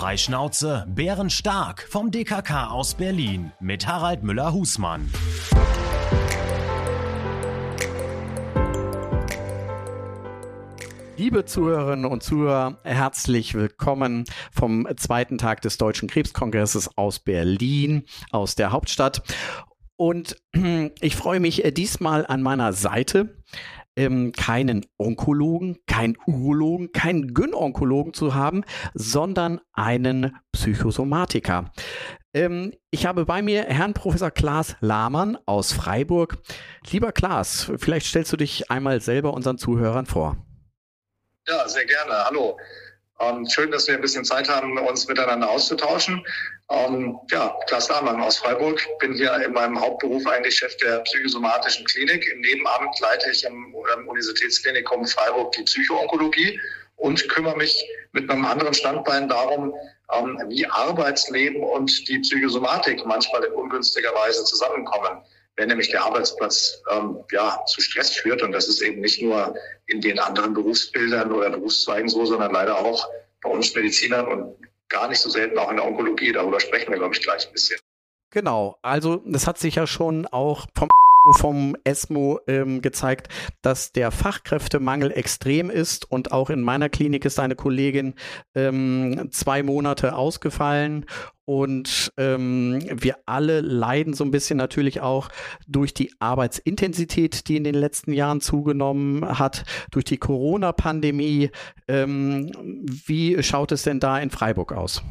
Freischnauze, bärenstark vom DKK aus Berlin mit Harald Müller-Husmann. Liebe Zuhörerinnen und Zuhörer, herzlich willkommen vom zweiten Tag des Deutschen Krebskongresses aus Berlin, aus der Hauptstadt. Und ich freue mich äh, diesmal an meiner Seite ähm, keinen Onkologen, keinen Urologen, keinen Gynonkologen zu haben, sondern einen Psychosomatiker. Ähm, ich habe bei mir Herrn Professor Klaas Lahmann aus Freiburg. Lieber Klaas, vielleicht stellst du dich einmal selber unseren Zuhörern vor. Ja, sehr gerne. Hallo. Ähm, schön, dass wir ein bisschen Zeit haben, uns miteinander auszutauschen. Ähm, ja, Klaas Lahmann aus Freiburg. Bin hier in meinem Hauptberuf eigentlich Chef der psychosomatischen Klinik. Im Nebenamt leite ich am, am Universitätsklinikum Freiburg die Psychoonkologie und kümmere mich mit einem anderen Standbein darum, ähm, wie Arbeitsleben und die Psychosomatik manchmal in ungünstiger Weise zusammenkommen wenn nämlich der Arbeitsplatz ähm, ja, zu Stress führt. Und das ist eben nicht nur in den anderen Berufsbildern oder Berufszweigen so, sondern leider auch bei uns Medizinern und gar nicht so selten auch in der Onkologie. Darüber sprechen wir, glaube ich, gleich ein bisschen. Genau, also das hat sich ja schon auch vom vom ESMO ähm, gezeigt, dass der Fachkräftemangel extrem ist und auch in meiner Klinik ist eine Kollegin ähm, zwei Monate ausgefallen und ähm, wir alle leiden so ein bisschen natürlich auch durch die Arbeitsintensität, die in den letzten Jahren zugenommen hat, durch die Corona-Pandemie. Ähm, wie schaut es denn da in Freiburg aus?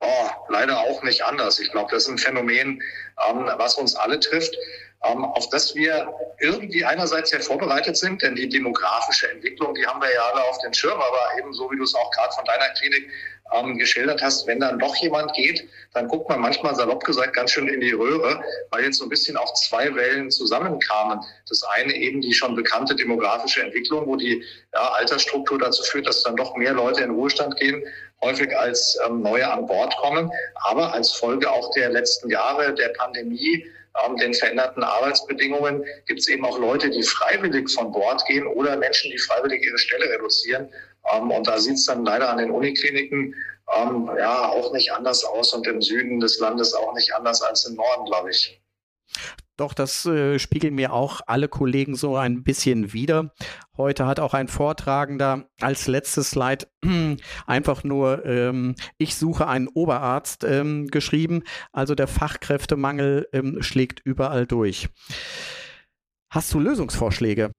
Oh, leider auch nicht anders. Ich glaube, das ist ein Phänomen, ähm, was uns alle trifft auf das wir irgendwie einerseits sehr vorbereitet sind, denn die demografische Entwicklung, die haben wir ja alle auf den Schirm, aber eben so wie du es auch gerade von deiner Klinik ähm, geschildert hast, wenn dann doch jemand geht, dann guckt man manchmal salopp gesagt ganz schön in die Röhre, weil jetzt so ein bisschen auch zwei Wellen zusammenkamen. Das eine eben die schon bekannte demografische Entwicklung, wo die ja, Altersstruktur dazu führt, dass dann doch mehr Leute in Ruhestand gehen, häufig als ähm, neue an Bord kommen, aber als Folge auch der letzten Jahre der Pandemie ähm, den veränderten Arbeitsbedingungen gibt es eben auch Leute, die freiwillig von Bord gehen oder Menschen, die freiwillig ihre Stelle reduzieren. Ähm, und da sieht es dann leider an den Unikliniken ähm, ja auch nicht anders aus und im Süden des Landes auch nicht anders als im Norden, glaube ich. Doch, das äh, spiegeln mir auch alle Kollegen so ein bisschen wieder. Heute hat auch ein Vortragender als letztes Slide einfach nur, ähm, ich suche einen Oberarzt ähm, geschrieben. Also der Fachkräftemangel ähm, schlägt überall durch. Hast du Lösungsvorschläge?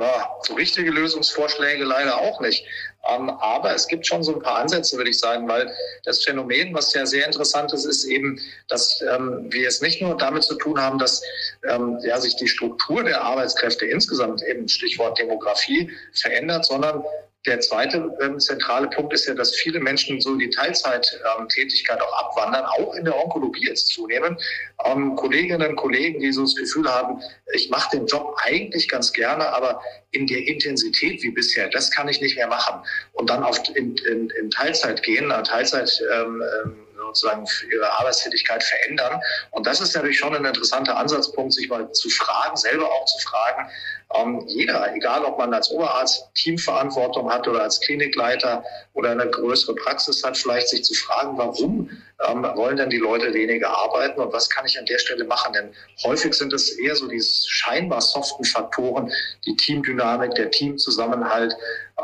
Ja, so richtige Lösungsvorschläge leider auch nicht. Ähm, aber es gibt schon so ein paar Ansätze, würde ich sagen, weil das Phänomen, was ja sehr interessant ist, ist eben, dass ähm, wir es nicht nur damit zu tun haben, dass ähm, ja, sich die Struktur der Arbeitskräfte insgesamt, eben Stichwort Demografie, verändert, sondern der zweite ähm, zentrale Punkt ist ja, dass viele Menschen so die Teilzeittätigkeit ähm, auch abwandern, auch in der Onkologie jetzt zunehmen. Ähm, Kolleginnen und Kollegen, die so das Gefühl haben, ich mache den Job eigentlich ganz gerne, aber in der Intensität wie bisher, das kann ich nicht mehr machen. Und dann auf, in, in, in Teilzeit gehen, äh, Teilzeit ähm, ähm sozusagen ihre Arbeitstätigkeit verändern. Und das ist natürlich schon ein interessanter Ansatzpunkt, sich mal zu fragen, selber auch zu fragen, ähm, jeder, egal ob man als Oberarzt Teamverantwortung hat oder als Klinikleiter oder eine größere Praxis hat, vielleicht sich zu fragen, warum ähm, wollen denn die Leute weniger arbeiten und was kann ich an der Stelle machen? Denn häufig sind es eher so die scheinbar soften Faktoren, die Teamdynamik, der Teamzusammenhalt,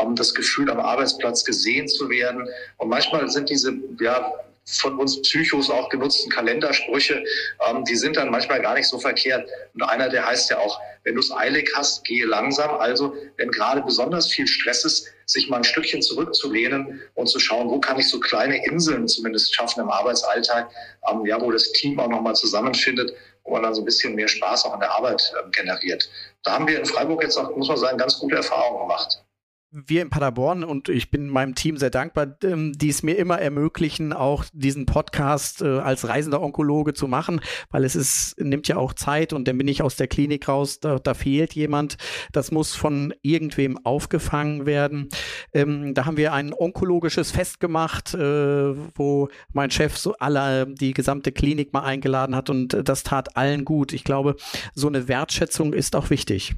ähm, das Gefühl am Arbeitsplatz gesehen zu werden. Und manchmal sind diese ja, von uns Psychos auch genutzten Kalendersprüche, ähm, die sind dann manchmal gar nicht so verkehrt. Und einer, der heißt ja auch, wenn du es eilig hast, gehe langsam. Also, wenn gerade besonders viel Stress ist, sich mal ein Stückchen zurückzulehnen und zu schauen, wo kann ich so kleine Inseln zumindest schaffen im Arbeitsalltag, ähm, ja, wo das Team auch nochmal zusammenfindet, wo man dann so ein bisschen mehr Spaß auch an der Arbeit äh, generiert. Da haben wir in Freiburg jetzt auch, muss man sagen, ganz gute Erfahrungen gemacht wir in Paderborn und ich bin meinem Team sehr dankbar, ähm, die es mir immer ermöglichen, auch diesen Podcast äh, als reisender Onkologe zu machen, weil es ist, nimmt ja auch Zeit und dann bin ich aus der Klinik raus, da, da fehlt jemand, das muss von irgendwem aufgefangen werden. Ähm, da haben wir ein onkologisches Fest gemacht, äh, wo mein Chef so alle, die gesamte Klinik mal eingeladen hat und das tat allen gut. Ich glaube, so eine Wertschätzung ist auch wichtig.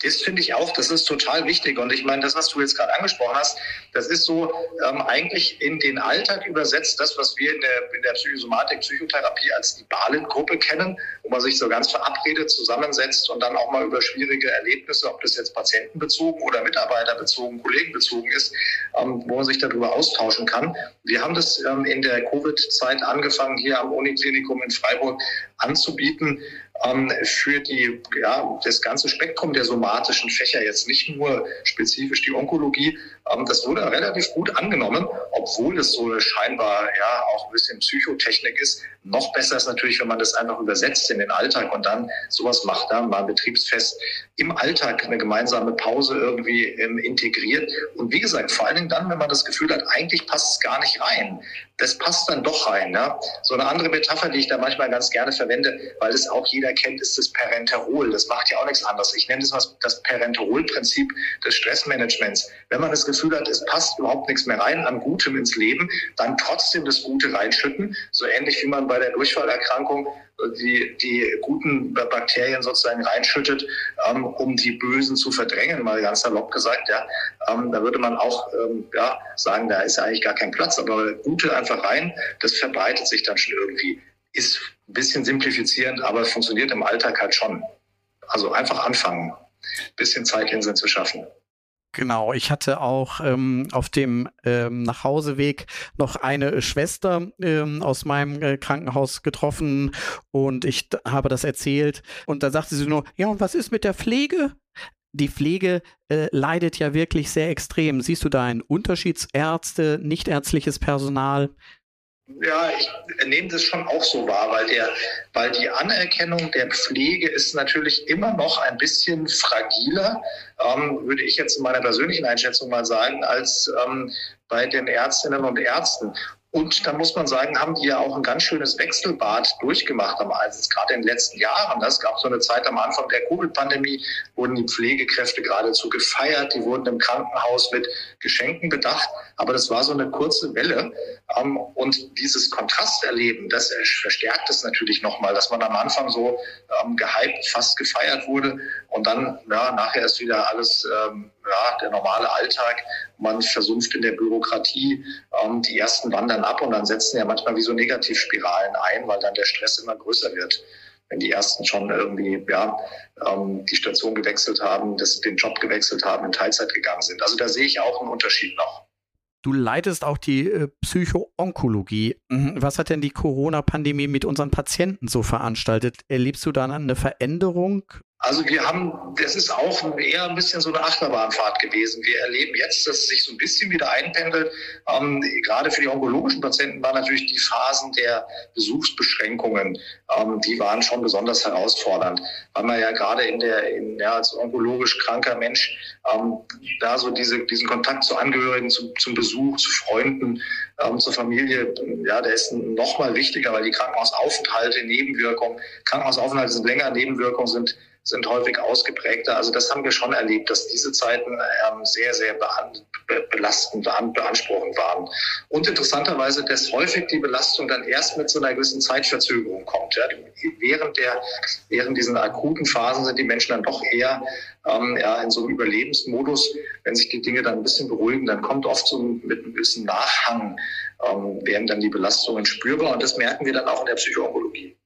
Das finde ich auch, das ist total wichtig. Und ich meine, das, was du jetzt gerade angesprochen hast, das ist so ähm, eigentlich in den Alltag übersetzt, das, was wir in der, in der Psychosomatik, Psychotherapie als die Balengruppe kennen, wo man sich so ganz verabredet zusammensetzt und dann auch mal über schwierige Erlebnisse, ob das jetzt patientenbezogen oder mitarbeiterbezogen, kollegenbezogen ist, ähm, wo man sich darüber austauschen kann. Wir haben das ähm, in der Covid-Zeit angefangen, hier am Uniklinikum in Freiburg anzubieten ähm, für die, ja, das ganze Spektrum der somatischen Fächer, jetzt nicht nur spezifisch die Onkologie. Das wurde relativ gut angenommen, obwohl es so scheinbar ja auch ein bisschen Psychotechnik ist. Noch besser ist natürlich, wenn man das einfach übersetzt in den Alltag und dann sowas macht, ja, mal ein Betriebsfest im Alltag eine gemeinsame Pause irgendwie ähm, integriert. Und wie gesagt, vor allen Dingen dann, wenn man das Gefühl hat, eigentlich passt es gar nicht rein. Das passt dann doch rein. Ja? So eine andere Metapher, die ich da manchmal ganz gerne verwende, weil es auch jeder kennt, ist das Parenterol. Das macht ja auch nichts anderes. Ich nenne das mal das Parenterol-Prinzip des Stressmanagements. Wenn man das Gefühl hat, es passt überhaupt nichts mehr rein an Gutem ins Leben, dann trotzdem das Gute reinschütten. So ähnlich wie man bei der Durchfallerkrankung die, die guten Bakterien sozusagen reinschüttet, ähm, um die Bösen zu verdrängen, mal ganz salopp gesagt. Ja, ähm, da würde man auch ähm, ja, sagen, da ist eigentlich gar kein Platz, aber gute einfach rein, das verbreitet sich dann schon irgendwie. Ist ein bisschen simplifizierend, aber funktioniert im Alltag halt schon. Also einfach anfangen, bisschen Zeitinseln zu schaffen. Genau, ich hatte auch ähm, auf dem ähm, Nachhauseweg noch eine Schwester ähm, aus meinem äh, Krankenhaus getroffen und ich habe das erzählt und da sagte sie nur, ja und was ist mit der Pflege? Die Pflege äh, leidet ja wirklich sehr extrem. Siehst du da einen Unterschied Ärzte, nichtärztliches Personal? Ja, ich nehme das schon auch so wahr, weil, der, weil die Anerkennung der Pflege ist natürlich immer noch ein bisschen fragiler, ähm, würde ich jetzt in meiner persönlichen Einschätzung mal sagen, als ähm, bei den Ärztinnen und Ärzten. Und da muss man sagen, haben die ja auch ein ganz schönes Wechselbad durchgemacht, also gerade in den letzten Jahren. Es gab so eine Zeit am Anfang der Covid-Pandemie, wurden die Pflegekräfte geradezu gefeiert, die wurden im Krankenhaus mit Geschenken bedacht. Aber das war so eine kurze Welle. Ähm, und dieses Kontrasterleben, das verstärkt es natürlich nochmal, dass man am Anfang so ähm, gehypt, fast gefeiert wurde. Und dann, ja, nachher ist wieder alles, ähm, ja, der normale Alltag. Man versumpft in der Bürokratie. Die ersten wandern ab und dann setzen ja manchmal wie so Negativspiralen ein, weil dann der Stress immer größer wird wenn die ersten schon irgendwie ja, ähm, die Station gewechselt haben, das, den Job gewechselt haben, in Teilzeit gegangen sind. Also da sehe ich auch einen Unterschied noch. Du leitest auch die äh, Psychoonkologie. Mhm. Was hat denn die Corona-Pandemie mit unseren Patienten so veranstaltet? Erlebst du da eine Veränderung? Also wir haben, das ist auch eher ein bisschen so eine Achterbahnfahrt gewesen. Wir erleben jetzt, dass es sich so ein bisschen wieder einpendelt. Ähm, gerade für die onkologischen Patienten waren natürlich die Phasen der Besuchsbeschränkungen, ähm, die waren schon besonders herausfordernd, weil man ja gerade in der, in, ja, als onkologisch kranker Mensch ähm, da so diese, diesen Kontakt zu Angehörigen, zu, zum Besuch, zu Freunden, ähm, zur Familie, ja, der ist noch mal wichtiger, weil die Krankenhausaufenthalte, Nebenwirkungen, Krankenhausaufenthalte sind länger, Nebenwirkungen sind sind häufig ausgeprägter. Also das haben wir schon erlebt, dass diese Zeiten ähm, sehr, sehr belastend, beanspruchend waren. Und interessanterweise, dass häufig die Belastung dann erst mit so einer gewissen Zeitverzögerung kommt. Ja. Während, der, während diesen akuten Phasen sind die Menschen dann doch eher ähm, ja, in so einem Überlebensmodus. Wenn sich die Dinge dann ein bisschen beruhigen, dann kommt oft so mit einem gewissen Nachhang, ähm, werden dann die Belastungen spürbar. Und das merken wir dann auch in der Psychoonkologie.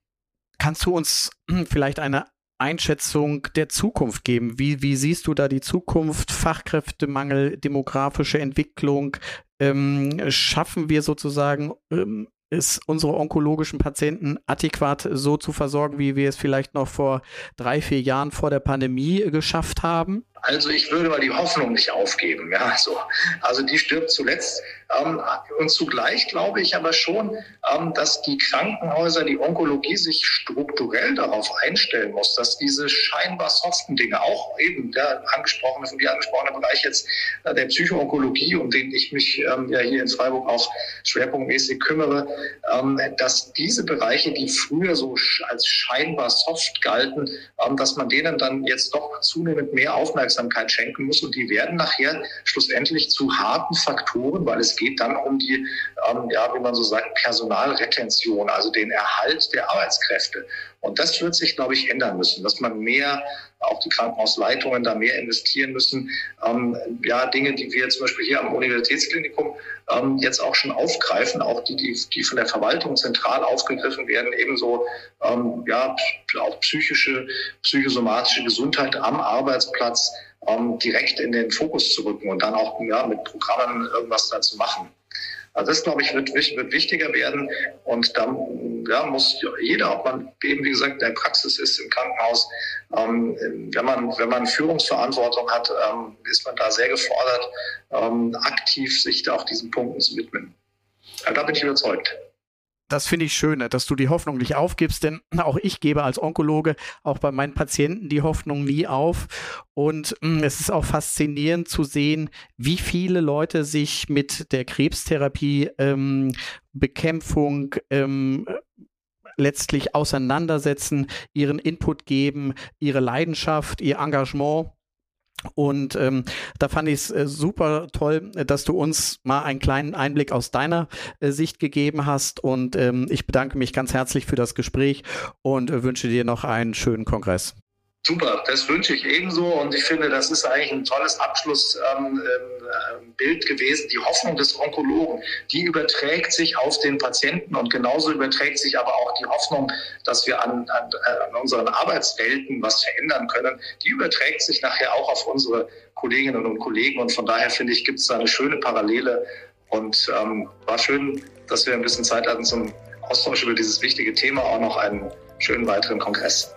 Kannst du uns vielleicht eine Einschätzung der Zukunft geben? Wie, wie siehst du da die Zukunft? Fachkräftemangel, demografische Entwicklung? Ähm, schaffen wir sozusagen ähm, ist unsere onkologischen Patienten adäquat so zu versorgen, wie wir es vielleicht noch vor drei, vier Jahren vor der Pandemie geschafft haben? Also ich würde mal die Hoffnung nicht aufgeben. Ja, so. Also die stirbt zuletzt. Ähm, und zugleich glaube ich aber schon, ähm, dass die Krankenhäuser, die Onkologie sich strukturell darauf einstellen muss, dass diese scheinbar soften Dinge, auch eben der angesprochene, von dir angesprochene Bereich jetzt äh, der Psychoonkologie, um den ich mich ähm, ja hier in Freiburg auch schwerpunktmäßig kümmere, dass diese Bereiche, die früher so als scheinbar soft galten, dass man denen dann jetzt doch zunehmend mehr Aufmerksamkeit schenken muss. Und die werden nachher schlussendlich zu harten Faktoren, weil es geht dann um die, ähm, ja, wie man so sagt, Personalretention, also den Erhalt der Arbeitskräfte. Und das wird sich, glaube ich, ändern müssen, dass man mehr, auch die Krankenhausleitungen da mehr investieren müssen. Ähm, ja, Dinge, die wir zum Beispiel hier am Universitätsklinikum ähm, jetzt auch schon aufgreifen, auch die, die, die von der Verwaltung zentral aufgegriffen werden, ebenso ähm, ja, auch psychische, psychosomatische Gesundheit am Arbeitsplatz ähm, direkt in den Fokus zu rücken und dann auch ja, mit Programmen irgendwas da zu machen. Also das, glaube ich, wird, wird wichtiger werden. Und dann ja, muss jeder, ob man eben, wie gesagt, in der Praxis ist, im Krankenhaus, ähm, wenn, man, wenn man Führungsverantwortung hat, ähm, ist man da sehr gefordert, ähm, aktiv sich da auch diesen Punkten zu widmen. Ja, da bin ich überzeugt das finde ich schön, dass du die Hoffnung nicht aufgibst, denn auch ich gebe als Onkologe auch bei meinen Patienten die Hoffnung nie auf. Und mh, mm, es ist auch faszinierend zu sehen, wie viele Leute sich mit der Krebstherapie, ähm, Bekämpfung, ähm, letztlich auseinandersetzen, ihren Input geben, ihre Leidenschaft, ihr Engagement und ähm, da fand ich es äh, super toll, dass du uns mal einen kleinen Einblick aus deiner äh, Sicht gegeben hast. Und ähm, ich bedanke mich ganz herzlich für das Gespräch und äh, wünsche dir noch einen schönen Kongress. Super, das wünsche ich ebenso und ich finde, das ist eigentlich ein tolles Abschlussbild ähm, äh, gewesen. Die Hoffnung des Onkologen, die überträgt sich auf den Patienten und genauso überträgt sich aber auch die Hoffnung, dass wir an, an, an unseren Arbeitswelten was verändern können. Die überträgt sich nachher auch auf unsere Kolleginnen und Kollegen und von daher finde ich, gibt es da eine schöne Parallele und ähm, war schön, dass wir ein bisschen Zeit hatten zum Austausch über dieses wichtige Thema, auch noch einen schönen weiteren Kongress.